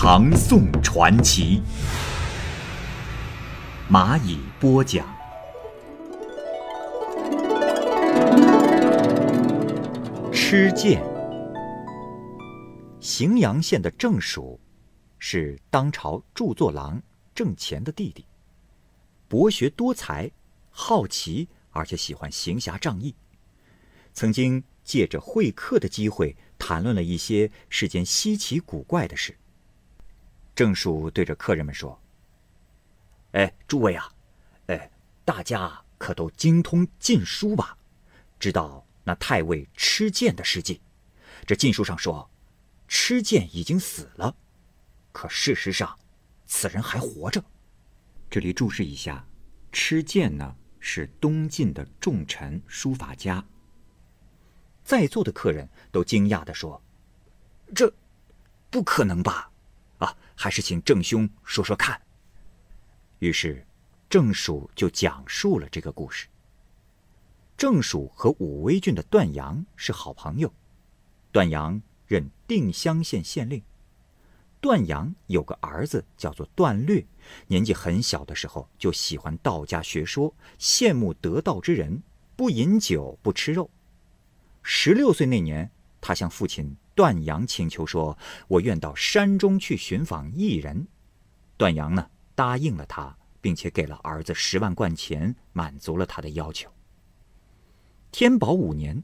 唐宋传奇》，蚂蚁播讲。吃剑。荥阳县的郑蜀，是当朝著作郎郑乾的弟弟，博学多才，好奇，而且喜欢行侠仗义。曾经借着会客的机会，谈论了一些世间稀奇古怪的事。郑蜀对着客人们说：“哎，诸位啊，哎，大家可都精通禁书吧？知道那太尉吃剑的事迹？这禁书上说，吃剑已经死了，可事实上，此人还活着。这里注释一下，吃剑呢是东晋的重臣书法家。”在座的客人都惊讶地说：“这不可能吧？啊，还是请郑兄说说看。”于是，郑蜀就讲述了这个故事。郑蜀和武威郡的段阳是好朋友，段阳任定襄县县令。段阳有个儿子叫做段略，年纪很小的时候就喜欢道家学说，羡慕得道之人，不饮酒，不吃肉。十六岁那年，他向父亲段阳请求说：“我愿到山中去寻访异人。”段阳呢答应了他，并且给了儿子十万贯钱，满足了他的要求。天宝五年，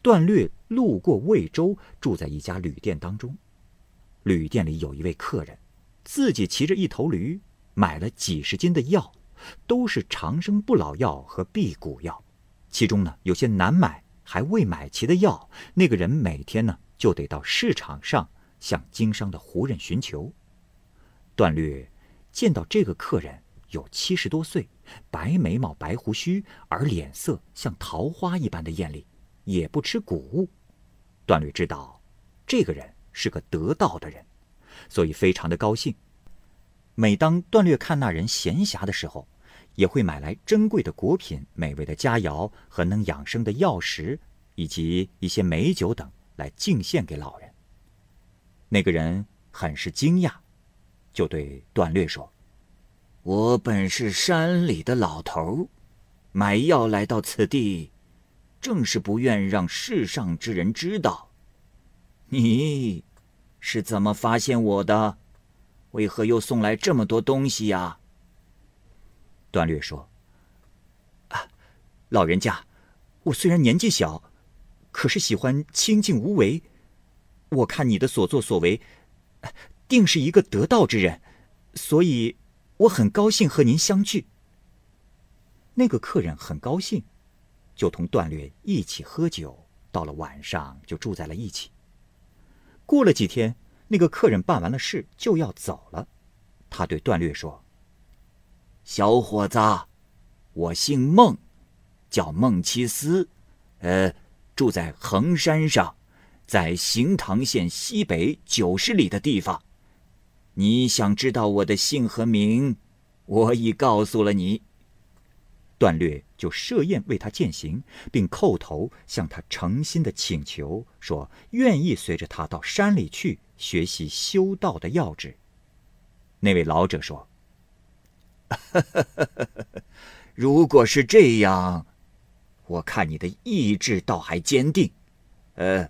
段略路过魏州，住在一家旅店当中。旅店里有一位客人，自己骑着一头驴，买了几十斤的药，都是长生不老药和辟谷药，其中呢有些难买。还未买齐的药，那个人每天呢就得到市场上向经商的胡人寻求。段略见到这个客人有七十多岁，白眉毛、白胡须，而脸色像桃花一般的艳丽，也不吃谷物。段略知道这个人是个得道的人，所以非常的高兴。每当段略看那人闲暇的时候，也会买来珍贵的果品、美味的佳肴和能养生的药食，以及一些美酒等来敬献给老人。那个人很是惊讶，就对段略说：“我本是山里的老头，买药来到此地，正是不愿让世上之人知道。你是怎么发现我的？为何又送来这么多东西呀？”段略说：“啊，老人家，我虽然年纪小，可是喜欢清静无为。我看你的所作所为，定是一个得道之人，所以我很高兴和您相聚。”那个客人很高兴，就同段略一起喝酒，到了晚上就住在了一起。过了几天，那个客人办完了事就要走了，他对段略说。小伙子，我姓孟，叫孟七思，呃，住在衡山上，在行唐县西北九十里的地方。你想知道我的姓和名，我已告诉了你。段略就设宴为他饯行，并叩头向他诚心的请求，说愿意随着他到山里去学习修道的要旨。那位老者说。如果是这样，我看你的意志倒还坚定，呃，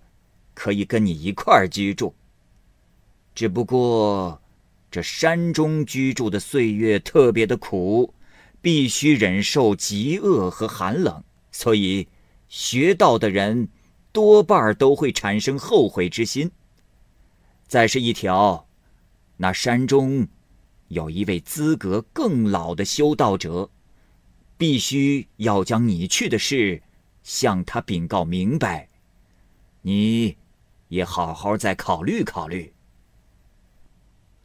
可以跟你一块儿居住。只不过，这山中居住的岁月特别的苦，必须忍受极饿和寒冷，所以学道的人多半都会产生后悔之心。再是一条，那山中。有一位资格更老的修道者，必须要将你去的事向他禀告明白。你也好好再考虑考虑。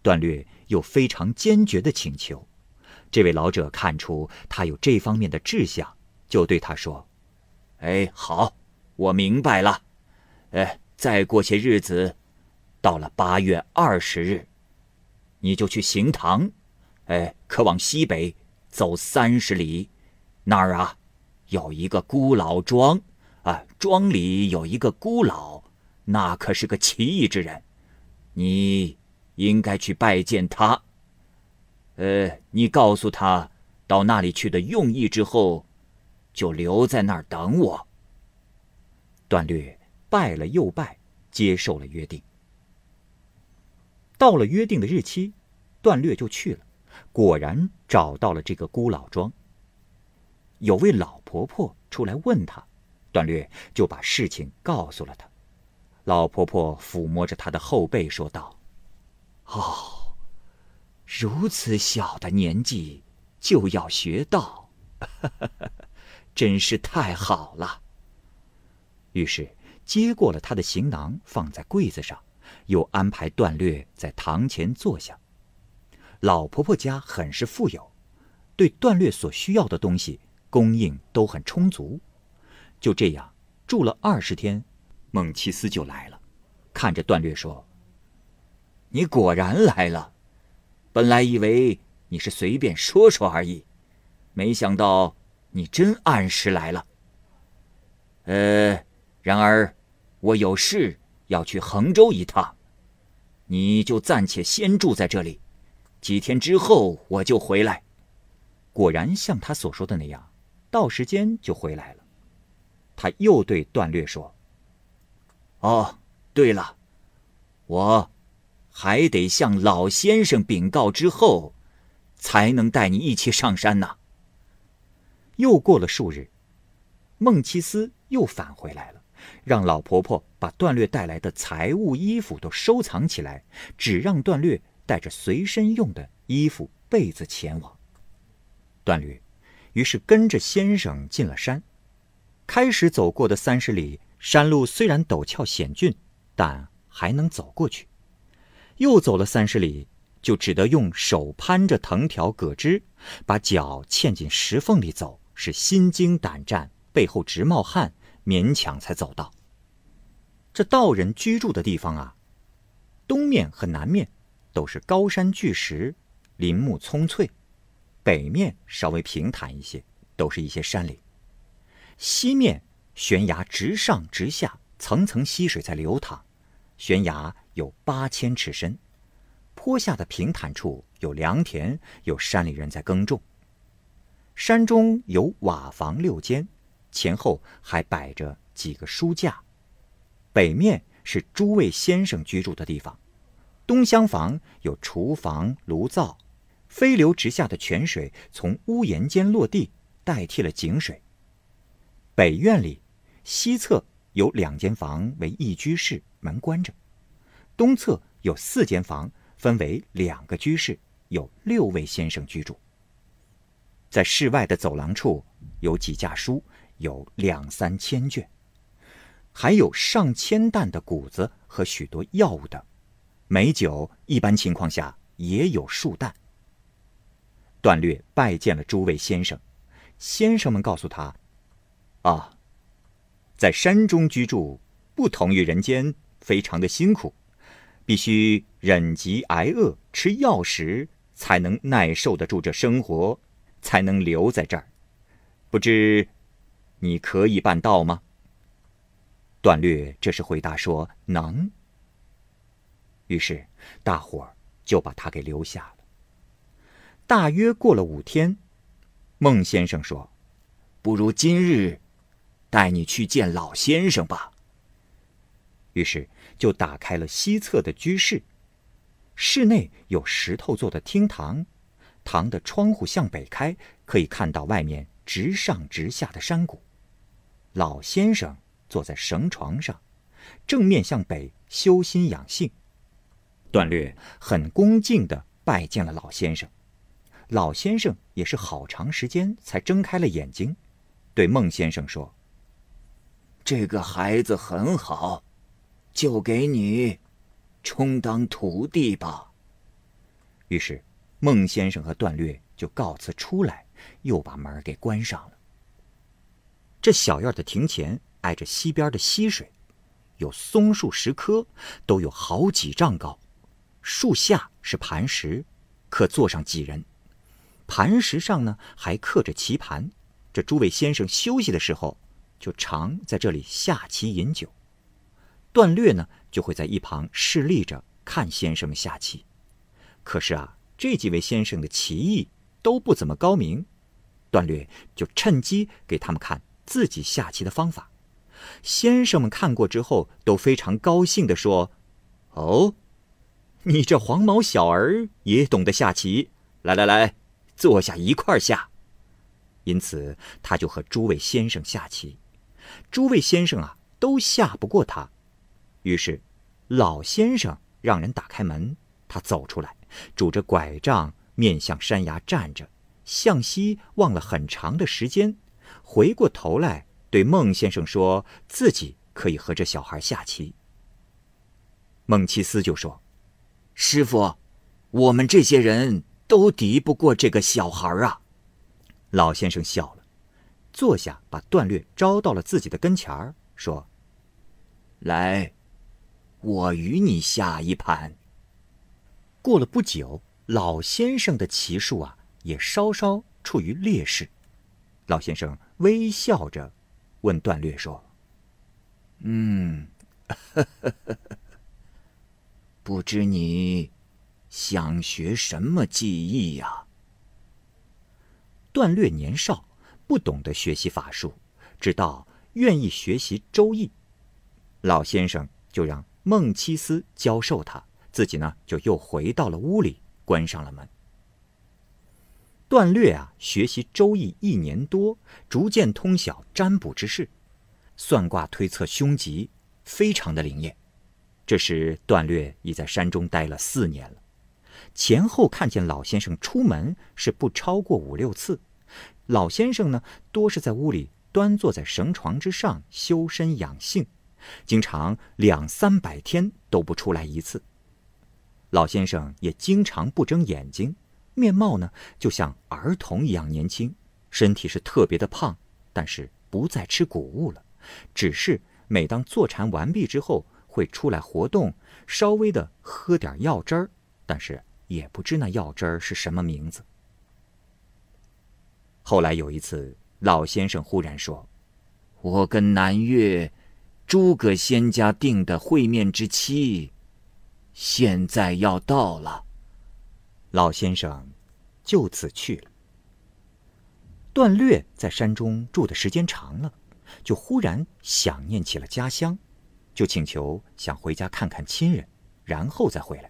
段略又非常坚决的请求。这位老者看出他有这方面的志向，就对他说：“哎，好，我明白了。哎，再过些日子，到了八月二十日，你就去行堂，哎，可往西北走三十里，那儿啊，有一个孤老庄，啊，庄里有一个孤老，那可是个奇异之人，你应该去拜见他。”呃，你告诉他，到那里去的用意之后，就留在那儿等我。段略拜了又拜，接受了约定。到了约定的日期，段略就去了，果然找到了这个孤老庄。有位老婆婆出来问他，段略就把事情告诉了他。老婆婆抚摸着他的后背说道：“哦。”如此小的年纪就要学道，真是太好了。于是接过了他的行囊，放在柜子上，又安排段略在堂前坐下。老婆婆家很是富有，对段略所需要的东西供应都很充足。就这样住了二十天，孟奇斯就来了，看着段略说：“你果然来了。”本来以为你是随便说说而已，没想到你真按时来了。呃，然而我有事要去衡州一趟，你就暂且先住在这里，几天之后我就回来。果然像他所说的那样，到时间就回来了。他又对段略说：“哦，对了，我。”还得向老先生禀告之后，才能带你一起上山呢。又过了数日，孟奇斯又返回来了，让老婆婆把段略带来的财物、衣服都收藏起来，只让段略带着随身用的衣服、被子前往。段略于是跟着先生进了山。开始走过的三十里山路虽然陡峭险峻，但还能走过去。又走了三十里，就只得用手攀着藤条葛枝，把脚嵌进石缝里走，是心惊胆战，背后直冒汗，勉强才走到。这道人居住的地方啊，东面和南面都是高山巨石，林木葱翠；北面稍微平坦一些，都是一些山岭；西面悬崖直上直下，层层溪水在流淌，悬崖。有八千尺深，坡下的平坦处有良田，有山里人在耕种。山中有瓦房六间，前后还摆着几个书架。北面是诸位先生居住的地方，东厢房有厨房、炉灶，飞流直下的泉水从屋檐间落地，代替了井水。北院里，西侧有两间房为一居室，门关着。东侧有四间房，分为两个居室，有六位先生居住。在室外的走廊处有几架书，有两三千卷，还有上千担的谷子和许多药物等。美酒一般情况下也有数担。段略拜见了诸位先生，先生们告诉他：“啊，在山中居住不同于人间，非常的辛苦。”必须忍饥挨饿，吃药食，才能耐受得住这生活，才能留在这儿。不知你可以办到吗？段略这时回答说：“能。”于是大伙就把他给留下了。大约过了五天，孟先生说：“不如今日带你去见老先生吧。”于是。就打开了西侧的居室，室内有石头做的厅堂，堂的窗户向北开，可以看到外面直上直下的山谷。老先生坐在绳床上，正面向北修心养性。段略很恭敬地拜见了老先生，老先生也是好长时间才睁开了眼睛，对孟先生说：“这个孩子很好。”就给你充当徒弟吧。于是孟先生和段略就告辞出来，又把门给关上了。这小院的庭前挨着西边的溪水，有松树十棵，都有好几丈高。树下是磐石，可坐上几人。磐石上呢还刻着棋盘。这诸位先生休息的时候，就常在这里下棋饮酒。段略呢就会在一旁侍立着看先生们下棋。可是啊，这几位先生的棋艺都不怎么高明，段略就趁机给他们看。自己下棋的方法，先生们看过之后都非常高兴地说：“哦，你这黄毛小儿也懂得下棋，来来来，坐下一块下。”因此，他就和诸位先生下棋。诸位先生啊，都下不过他。于是，老先生让人打开门，他走出来，拄着拐杖，面向山崖站着，向西望了很长的时间。回过头来，对孟先生说：“自己可以和这小孩下棋。”孟七思就说：“师傅，我们这些人都敌不过这个小孩啊。”老先生笑了，坐下，把段略招到了自己的跟前儿，说：“来，我与你下一盘。”过了不久，老先生的棋术啊，也稍稍处于劣势。老先生微笑着问段略说：“嗯，不知你想学什么技艺呀？”段略年少，不懂得学习法术，直到愿意学习周易。老先生就让孟七思教授他，自己呢就又回到了屋里，关上了门。段略啊，学习周易一年多，逐渐通晓占卜之事，算卦推测凶吉，非常的灵验。这时段略已在山中待了四年了，前后看见老先生出门是不超过五六次。老先生呢，多是在屋里端坐在绳床之上修身养性，经常两三百天都不出来一次。老先生也经常不睁眼睛。面貌呢，就像儿童一样年轻，身体是特别的胖，但是不再吃谷物了，只是每当坐禅完毕之后会出来活动，稍微的喝点药汁儿，但是也不知那药汁儿是什么名字。后来有一次，老先生忽然说：“我跟南岳诸葛仙家定的会面之期，现在要到了。”老先生就此去了。段略在山中住的时间长了，就忽然想念起了家乡，就请求想回家看看亲人，然后再回来。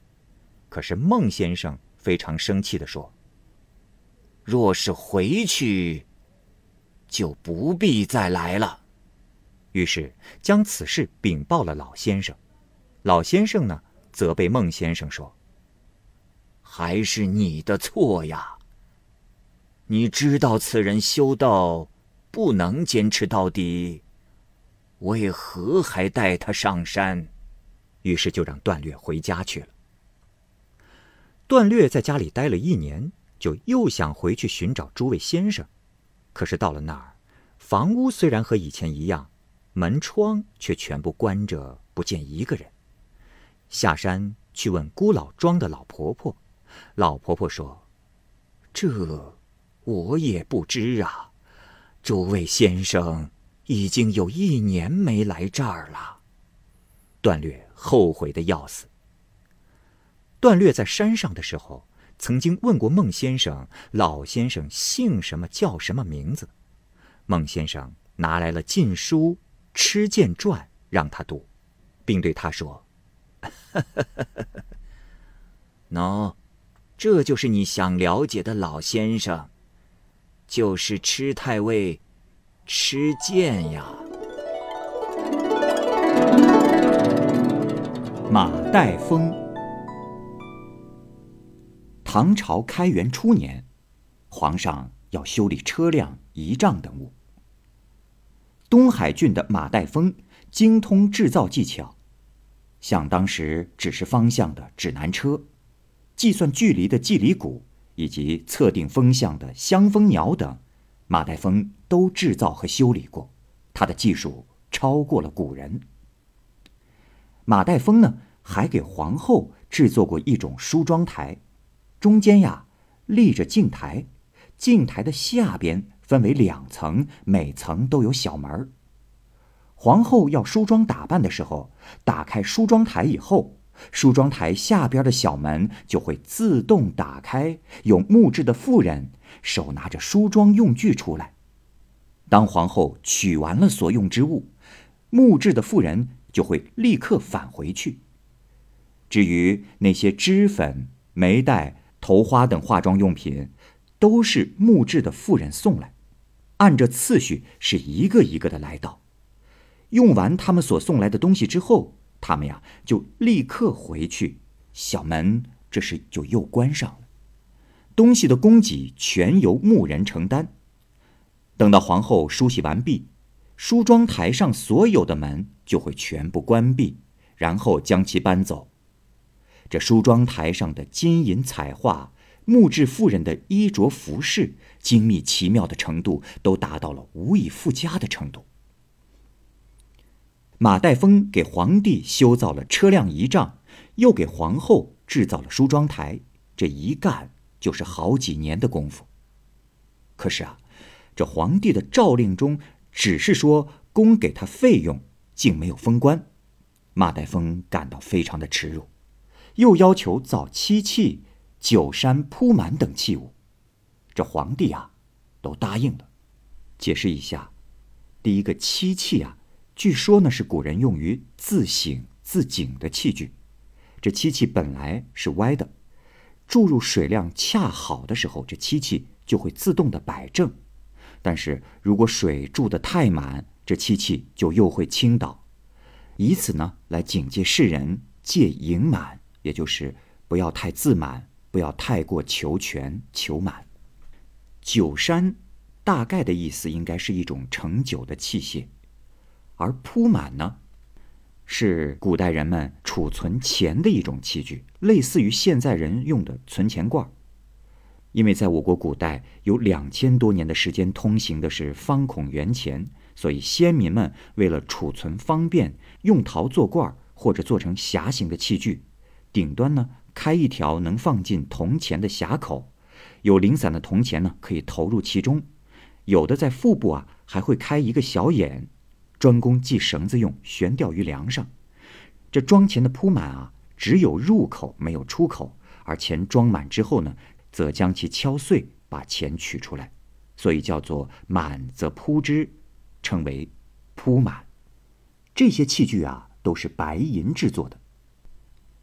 可是孟先生非常生气的说：“若是回去，就不必再来了。”于是将此事禀报了老先生。老先生呢，责备孟先生说。还是你的错呀！你知道此人修道不能坚持到底，为何还带他上山？于是就让段略回家去了。段略在家里待了一年，就又想回去寻找诸位先生，可是到了那儿，房屋虽然和以前一样，门窗却全部关着，不见一个人。下山去问孤老庄的老婆婆。老婆婆说：“这我也不知啊，诸位先生已经有一年没来这儿了。”段略后悔的要死。段略在山上的时候，曾经问过孟先生：“老先生姓什么？叫什么名字？”孟先生拿来了禁书《吃剑传》让他读，并对他说：“ 喏。”这就是你想了解的老先生，就是吃太尉，吃剑呀。马岱峰。唐朝开元初年，皇上要修理车辆、仪仗等物。东海郡的马岱峰精通制造技巧，像当时指示方向的指南车。计算距离的计里鼓，以及测定风向的香风鸟等，马岱峰都制造和修理过。他的技术超过了古人。马岱峰呢，还给皇后制作过一种梳妆台，中间呀立着镜台，镜台的下边分为两层，每层都有小门儿。皇后要梳妆打扮的时候，打开梳妆台以后，梳妆台下边的小门就会自动打开，有木质的妇人手拿着梳妆用具出来。当皇后取完了所用之物，木质的妇人就会立刻返回去。至于那些脂粉、眉黛、头花等化妆用品，都是木质的妇人送来，按着次序是一个一个的来到。用完他们所送来的东西之后，他们呀就立刻回去，小门这时就又关上了。东西的供给全由牧人承担。等到皇后梳洗完毕，梳妆台上所有的门就会全部关闭，然后将其搬走。这梳妆台上的金银彩画、木质妇人的衣着服饰，精密奇妙的程度都达到了无以复加的程度。马岱峰给皇帝修造了车辆仪仗，又给皇后制造了梳妆台，这一干就是好几年的功夫。可是啊，这皇帝的诏令中只是说供给他费用，竟没有封官。马岱峰感到非常的耻辱，又要求造漆器、酒山、铺满等器物。这皇帝啊，都答应了。解释一下，第一个漆器啊。据说呢，是古人用于自省自警的器具。这漆器本来是歪的，注入水量恰好的时候，这漆器就会自动的摆正。但是如果水注得太满，这漆器就又会倾倒。以此呢，来警戒世人戒盈满，也就是不要太自满，不要太过求全求满。酒山，大概的意思应该是一种盛酒的器械。而铺满呢，是古代人们储存钱的一种器具，类似于现在人用的存钱罐。因为在我国古代有两千多年的时间通行的是方孔圆钱，所以先民们为了储存方便，用陶做罐或者做成匣形的器具，顶端呢开一条能放进铜钱的匣口，有零散的铜钱呢可以投入其中，有的在腹部啊还会开一个小眼。专供系绳子用，悬吊于梁上。这装钱的铺满啊，只有入口没有出口，而钱装满之后呢，则将其敲碎，把钱取出来，所以叫做满则铺之，称为铺满。这些器具啊，都是白银制作的。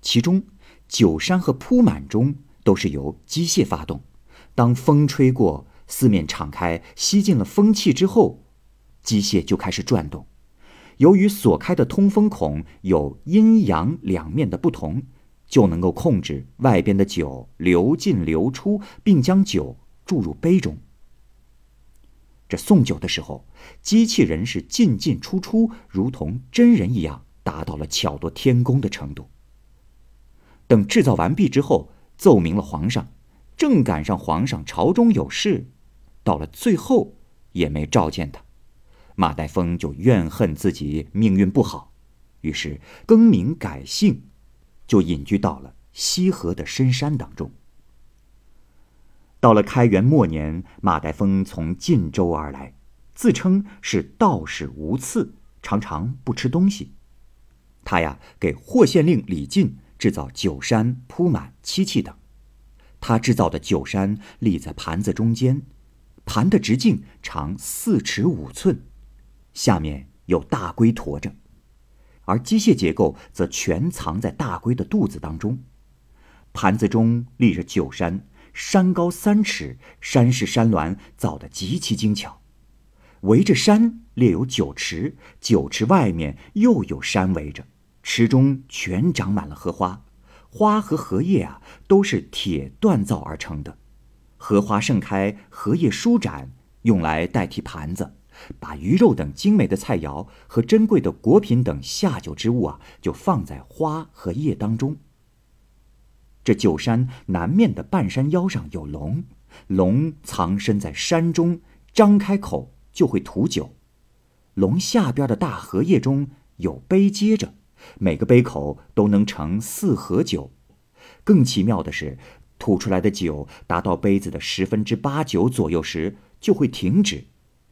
其中酒山和铺满中都是由机械发动，当风吹过，四面敞开，吸进了风气之后。机械就开始转动，由于所开的通风孔有阴阳两面的不同，就能够控制外边的酒流进流出，并将酒注入杯中。这送酒的时候，机器人是进进出出，如同真人一样，达到了巧夺天工的程度。等制造完毕之后，奏明了皇上，正赶上皇上朝中有事，到了最后也没召见他。马岱峰就怨恨自己命运不好，于是更名改姓，就隐居到了西河的深山当中。到了开元末年，马岱峰从晋州而来，自称是道士无刺，常常不吃东西。他呀，给霍县令李进制造酒山、铺满、漆器等。他制造的酒山立在盘子中间，盘的直径长四尺五寸。下面有大龟驮着，而机械结构则全藏在大龟的肚子当中。盘子中立着酒山，山高三尺，山势山峦造得极其精巧。围着山列有酒池，酒池外面又有山围着，池中全长满了荷花，花和荷叶啊都是铁锻造而成的。荷花盛开，荷叶舒展，用来代替盘子。把鱼肉等精美的菜肴和珍贵的果品等下酒之物啊，就放在花和叶当中。这酒山南面的半山腰上有龙，龙藏身在山中，张开口就会吐酒。龙下边的大荷叶中有杯接着，每个杯口都能盛四合酒。更奇妙的是，吐出来的酒达到杯子的十分之八九左右时就会停止，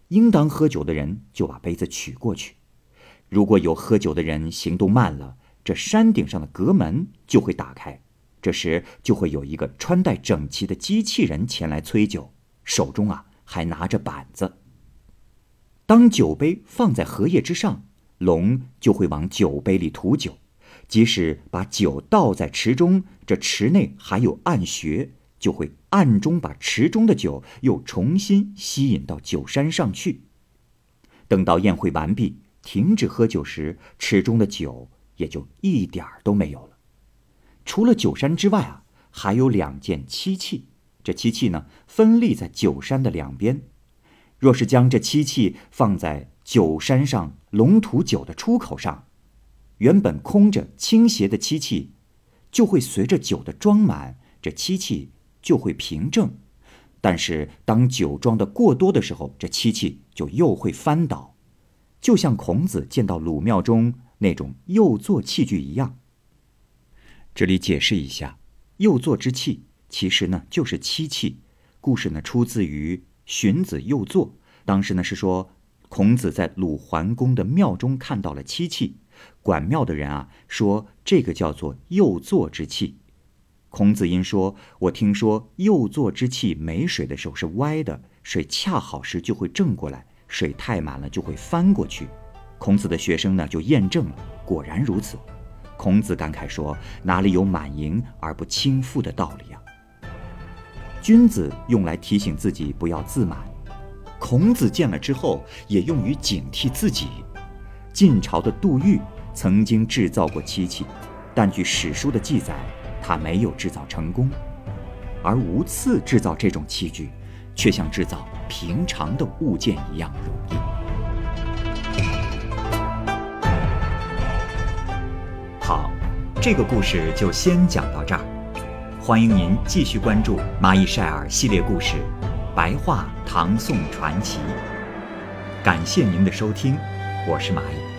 应当喝酒的人就把杯子取过去。如果有喝酒的人行动慢了，这山顶上的阁门就会打开。这时就会有一个穿戴整齐的机器人前来催酒，手中啊还拿着板子。当酒杯放在荷叶之上，龙就会往酒杯里吐酒。即使把酒倒在池中，这池内还有暗穴，就会暗中把池中的酒又重新吸引到酒山上去。等到宴会完毕，停止喝酒时，池中的酒也就一点儿都没有了。除了酒山之外啊，还有两件漆器。这漆器呢，分立在酒山的两边。若是将这漆器放在酒山上龙吐酒的出口上，原本空着倾斜的漆器，就会随着酒的装满，这漆器就会平正。但是当酒装的过多的时候，这漆器就又会翻倒，就像孔子见到鲁庙中那种右座器具一样。这里解释一下，右座之器其实呢就是漆器。故事呢出自于《荀子·右座》，当时呢是说孔子在鲁桓公的庙中看到了漆器，管庙的人啊说这个叫做右座之器。孔子因说：“我听说右座之器没水的时候是歪的，水恰好时就会正过来，水太满了就会翻过去。”孔子的学生呢就验证了，果然如此。孔子感慨说：“哪里有满盈而不倾覆的道理啊？”君子用来提醒自己不要自满，孔子见了之后也用于警惕自己。晋朝的杜预曾经制造过漆器，但据史书的记载，他没有制造成功。而吴次制造这种器具，却像制造平常的物件一样容易。好这个故事就先讲到这儿，欢迎您继续关注《蚂蚁晒尔》系列故事《白话唐宋传奇》。感谢您的收听，我是蚂蚁。